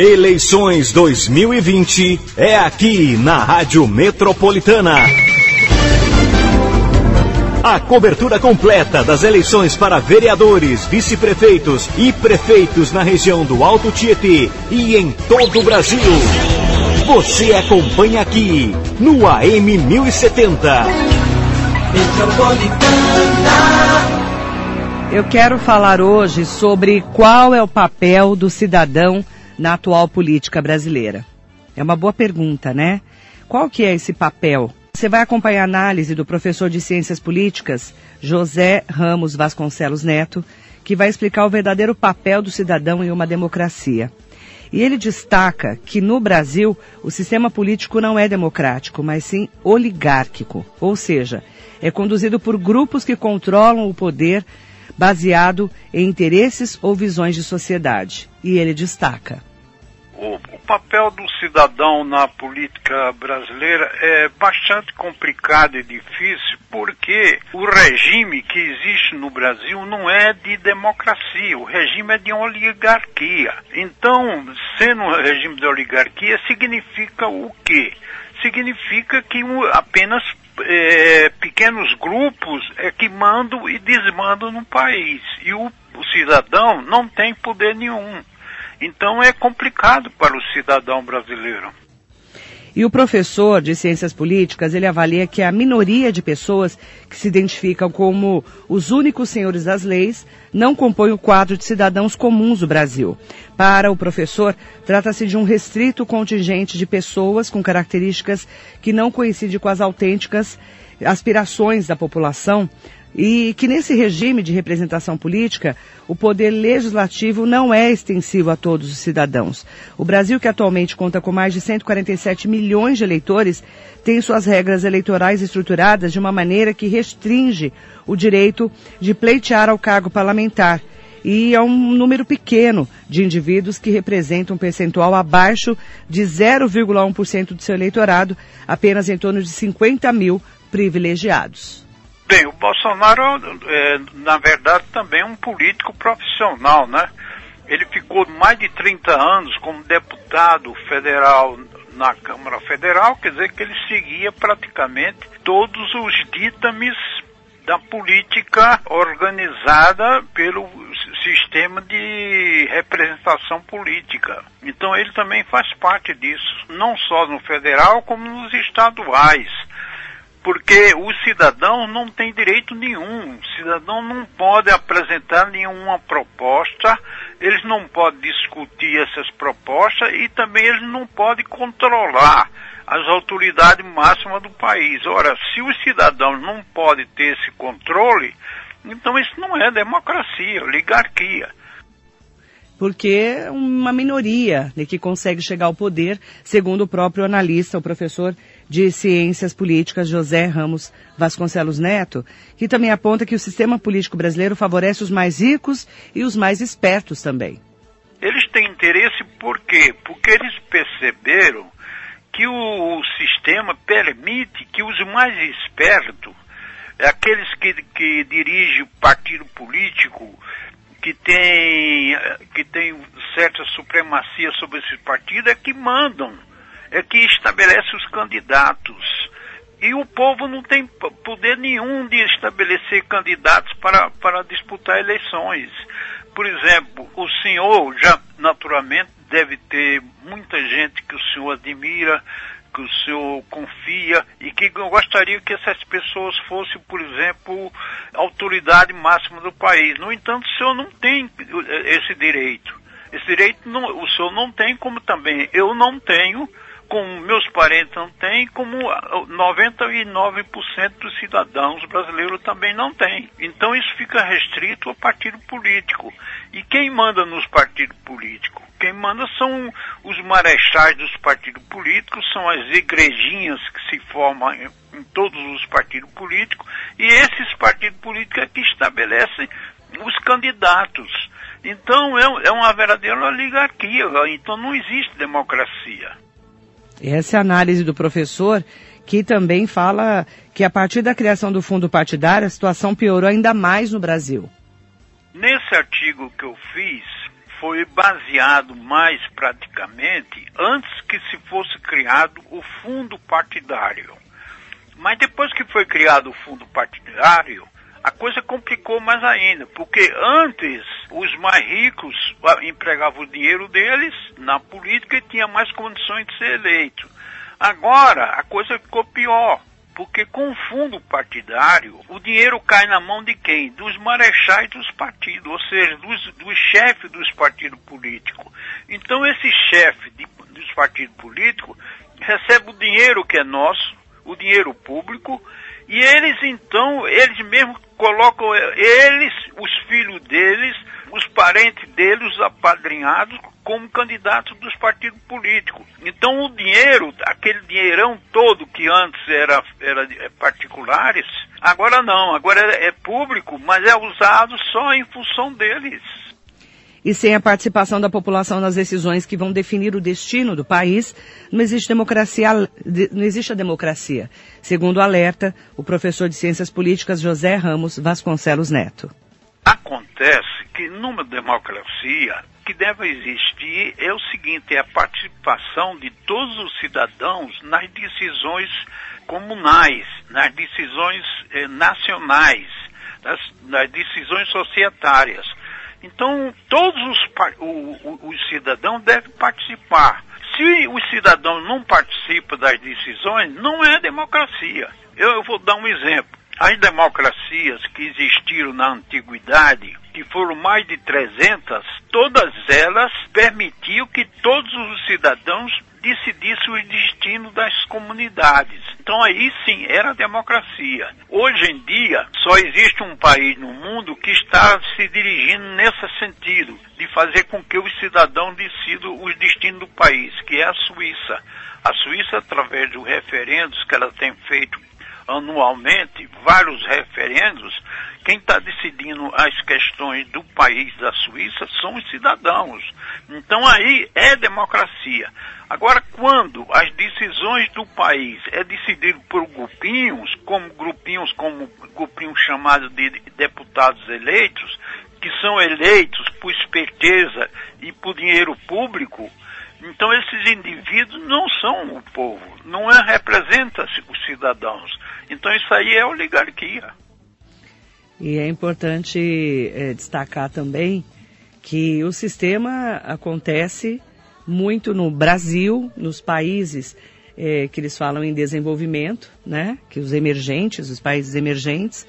Eleições 2020 é aqui na Rádio Metropolitana. A cobertura completa das eleições para vereadores, vice-prefeitos e prefeitos na região do Alto Tietê e em todo o Brasil. Você acompanha aqui no AM 1070. Eu quero falar hoje sobre qual é o papel do cidadão na atual política brasileira. É uma boa pergunta, né? Qual que é esse papel? Você vai acompanhar a análise do professor de Ciências Políticas, José Ramos Vasconcelos Neto, que vai explicar o verdadeiro papel do cidadão em uma democracia. E ele destaca que no Brasil o sistema político não é democrático, mas sim oligárquico, ou seja, é conduzido por grupos que controlam o poder baseado em interesses ou visões de sociedade. E ele destaca: o, o, papel do cidadão na política brasileira é bastante complicado e difícil porque o regime que existe no Brasil não é de democracia, o regime é de oligarquia. Então, sendo um regime de oligarquia, significa o quê? Significa que apenas é, pequenos grupos é que mandam e desmandam no país. E o, o cidadão não tem poder nenhum. Então é complicado para o cidadão brasileiro. E o professor de ciências políticas, ele avalia que a minoria de pessoas que se identificam como os únicos senhores das leis não compõe o quadro de cidadãos comuns do Brasil. Para o professor, trata-se de um restrito contingente de pessoas com características que não coincidem com as autênticas aspirações da população, e que nesse regime de representação política, o poder legislativo não é extensivo a todos os cidadãos. O Brasil, que atualmente conta com mais de 147 milhões de eleitores, tem suas regras eleitorais estruturadas de uma maneira que restringe o direito de pleitear ao cargo parlamentar. E é um número pequeno de indivíduos que representam um percentual abaixo de 0,1% do seu eleitorado, apenas em torno de 50 mil privilegiados. Bem, o Bolsonaro é, na verdade, também é um político profissional, né? Ele ficou mais de 30 anos como deputado federal na Câmara Federal, quer dizer que ele seguia praticamente todos os ditames da política organizada pelo sistema de representação política. Então ele também faz parte disso, não só no federal como nos estaduais porque o cidadão não tem direito nenhum. O cidadão não pode apresentar nenhuma proposta, eles não podem discutir essas propostas e também eles não podem controlar as autoridades máximas do país. Ora, se os cidadãos não podem ter esse controle, então isso não é democracia, é oligarquia porque é uma minoria né, que consegue chegar ao poder, segundo o próprio analista, o professor de Ciências Políticas José Ramos Vasconcelos Neto, que também aponta que o sistema político brasileiro favorece os mais ricos e os mais espertos também. Eles têm interesse por quê? Porque eles perceberam que o sistema permite que os mais espertos, aqueles que, que dirigem partido político, que tem, que tem certa supremacia sobre esse partido é que mandam, é que estabelece os candidatos. E o povo não tem poder nenhum de estabelecer candidatos para, para disputar eleições. Por exemplo, o senhor já naturalmente deve ter muita gente que o senhor admira, que o senhor confia e que gostaria que essas pessoas fossem, por exemplo, autoridade máxima do país. No entanto, o senhor não tem esse direito. Esse direito não, o senhor não tem, como também eu não tenho, como meus parentes não têm, como 99% dos cidadãos brasileiros também não têm. Então isso fica restrito ao partido político. E quem manda nos partidos políticos? Quem manda são os marechais dos partidos políticos, são as igrejinhas que se formam em, todos os partidos políticos, e esses partidos políticos é que estabelecem os candidatos. Então é, é uma verdadeira oligarquia, então não existe democracia. Essa é a análise do professor, que também fala que a partir da criação do fundo partidário a situação piorou ainda mais no Brasil. Nesse artigo que eu fiz, foi baseado mais praticamente antes que se fosse criado o fundo partidário. Mas depois que foi criado o fundo partidário, a coisa complicou mais ainda, porque antes os mais ricos empregavam o dinheiro deles na política e tinham mais condições de ser eleito. Agora a coisa ficou pior, porque com o fundo partidário o dinheiro cai na mão de quem? Dos marechais dos partidos, ou seja, dos, dos chefes dos partidos políticos. Então esse chefe dos partidos políticos recebe o dinheiro que é nosso, o dinheiro público, e eles então, eles mesmos colocam eles, os filhos deles, os parentes deles, os apadrinhados, como candidatos dos partidos políticos. Então o dinheiro, aquele dinheirão todo que antes era, era particulares, agora não, agora é, é público, mas é usado só em função deles e sem a participação da população nas decisões que vão definir o destino do país, não existe democracia, não existe a democracia, segundo alerta o professor de Ciências Políticas José Ramos Vasconcelos Neto. Acontece que numa democracia que deve existir é o seguinte, é a participação de todos os cidadãos nas decisões comunais, nas decisões eh, nacionais, nas, nas decisões societárias. Então, todos os, os cidadãos devem participar. Se os cidadãos não participam das decisões, não é democracia. Eu, eu vou dar um exemplo. As democracias que existiram na antiguidade, que foram mais de 300, todas elas permitiam que todos os cidadãos decidisse o destino das comunidades. Então aí sim era democracia. Hoje em dia só existe um país no mundo que está se dirigindo nesse sentido, de fazer com que os cidadãos decidam os destinos do país, que é a Suíça. A Suíça, através dos referendos que ela tem feito anualmente, vários referendos, quem está decidindo as questões do país da Suíça são os cidadãos. Então aí é democracia. Agora, quando as decisões do país é decidido por grupinhos, como grupinhos como grupinhos chamados de deputados eleitos, que são eleitos por esperteza e por dinheiro público, então esses indivíduos não são o povo, não é, representa os cidadãos. Então isso aí é oligarquia. E é importante é, destacar também que o sistema acontece muito no Brasil, nos países é, que eles falam em desenvolvimento, né? Que os emergentes, os países emergentes.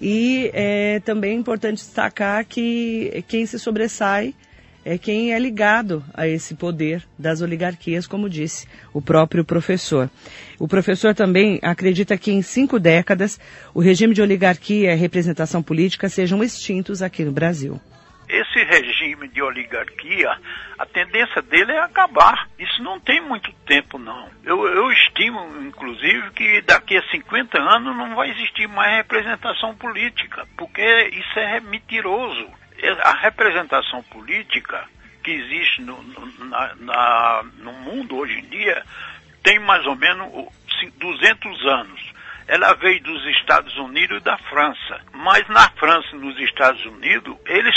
E é também importante destacar que quem se sobressai é quem é ligado a esse poder das oligarquias, como disse o próprio professor. O professor também acredita que em cinco décadas o regime de oligarquia e representação política sejam extintos aqui no Brasil esse regime de oligarquia, a tendência dele é acabar. Isso não tem muito tempo, não. Eu, eu estimo, inclusive, que daqui a 50 anos não vai existir mais representação política, porque isso é mentiroso. A representação política que existe no, na, na, no mundo hoje em dia tem mais ou menos 200 anos ela veio dos Estados Unidos e da França. Mas na França e nos Estados Unidos, eles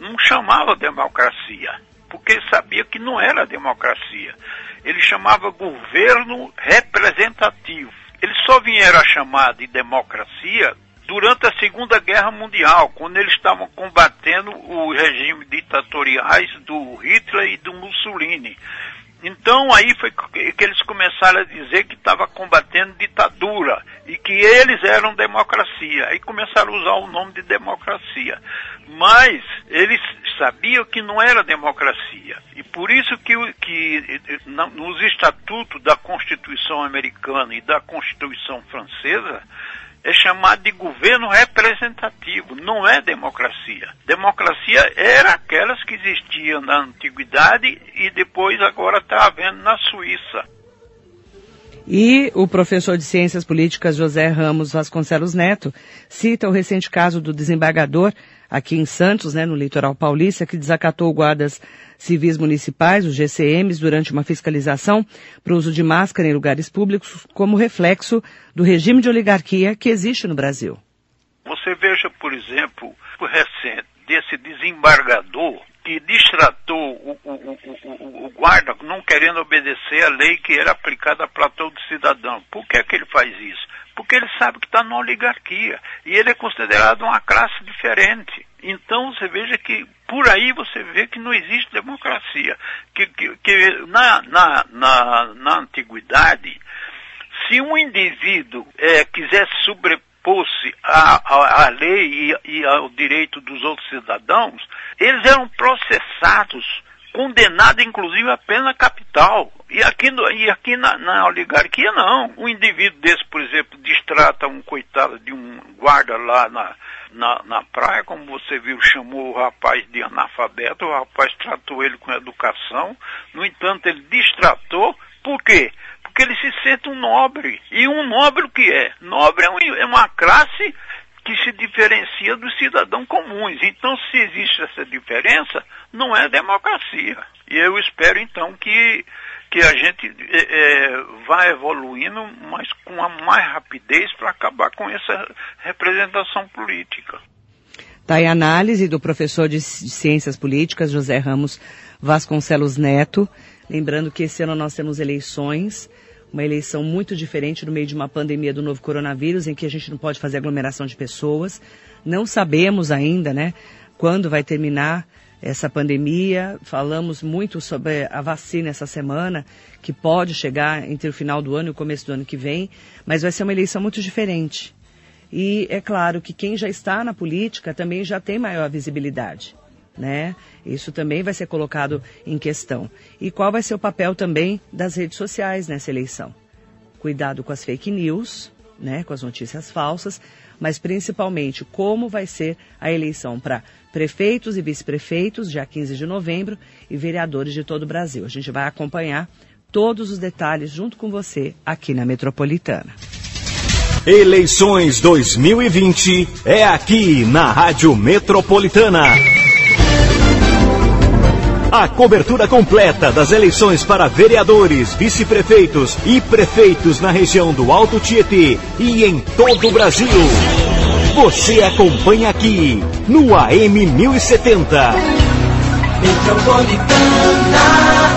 não chamavam democracia, porque sabia que não era democracia. Ele chamava governo representativo. Eles só vieram a chamar de democracia durante a Segunda Guerra Mundial, quando eles estavam combatendo o regime ditatoriais do Hitler e do Mussolini. Então aí foi que eles começaram a dizer que estava combatendo ditadura e que eles eram democracia. Aí começaram a usar o nome de democracia. Mas eles sabiam que não era democracia. E por isso que, que nos estatutos da Constituição americana e da Constituição francesa, é chamado de governo representativo, não é democracia. Democracia era aquelas que existiam na antiguidade e depois agora está havendo na Suíça. E o professor de Ciências Políticas José Ramos Vasconcelos Neto cita o recente caso do desembargador aqui em Santos, né, no litoral paulista, que desacatou guardas civis municipais, os GCMs, durante uma fiscalização para o uso de máscara em lugares públicos, como reflexo do regime de oligarquia que existe no Brasil. Você veja, por exemplo, o recente desse desembargador que distratou o, o, o, o, guarda não querendo obedecer a lei que era aplicada para todo cidadão. Por que, é que ele faz isso? Porque ele sabe que está na oligarquia e ele é considerado uma classe diferente. Então você veja que por aí você vê que não existe democracia. Que, que, que na, na, na, na antiguidade, se um indivíduo é, quisesse sobrepor-se à, à, lei e, e ao direito dos outros cidadãos, eles eram processados, condenados inclusive a pena capital. E aqui, e aqui na, na, oligarquia não. Um indivíduo desse, por exemplo, distrata um coitado de um guarda lá na, na, na praia, como você viu, chamou o rapaz de analfabeto, o rapaz tratou ele com educação, no entanto ele distratou, por quê? Porque ele se sente um nobre. E um nobre o que é? Nobre é, é uma classe que se diferencia dos cidadãos comuns. Então, se existe essa diferença, não é democracia. E eu espero, então, que, que a gente é, é vá evoluindo, mas com a mais rapidez para acabar com essa representação política. Está a análise do professor de Ciências Políticas, José Ramos Vasconcelos Neto. Lembrando que esse ano nós temos eleições uma eleição muito diferente no meio de uma pandemia do novo coronavírus, em que a gente não pode fazer aglomeração de pessoas. Não sabemos ainda, né, quando vai terminar essa pandemia. Falamos muito sobre a vacina essa semana, que pode chegar entre o final do ano e o começo do ano que vem, mas vai ser uma eleição muito diferente. E é claro que quem já está na política também já tem maior visibilidade né? Isso também vai ser colocado em questão. E qual vai ser o papel também das redes sociais nessa eleição? Cuidado com as fake news, né, com as notícias falsas, mas principalmente como vai ser a eleição para prefeitos e vice-prefeitos, dia 15 de novembro, e vereadores de todo o Brasil. A gente vai acompanhar todos os detalhes junto com você aqui na Metropolitana. Eleições 2020 é aqui na Rádio Metropolitana. A cobertura completa das eleições para vereadores, vice-prefeitos e prefeitos na região do Alto Tietê e em todo o Brasil. Você acompanha aqui no AM 1070. Metropolitana.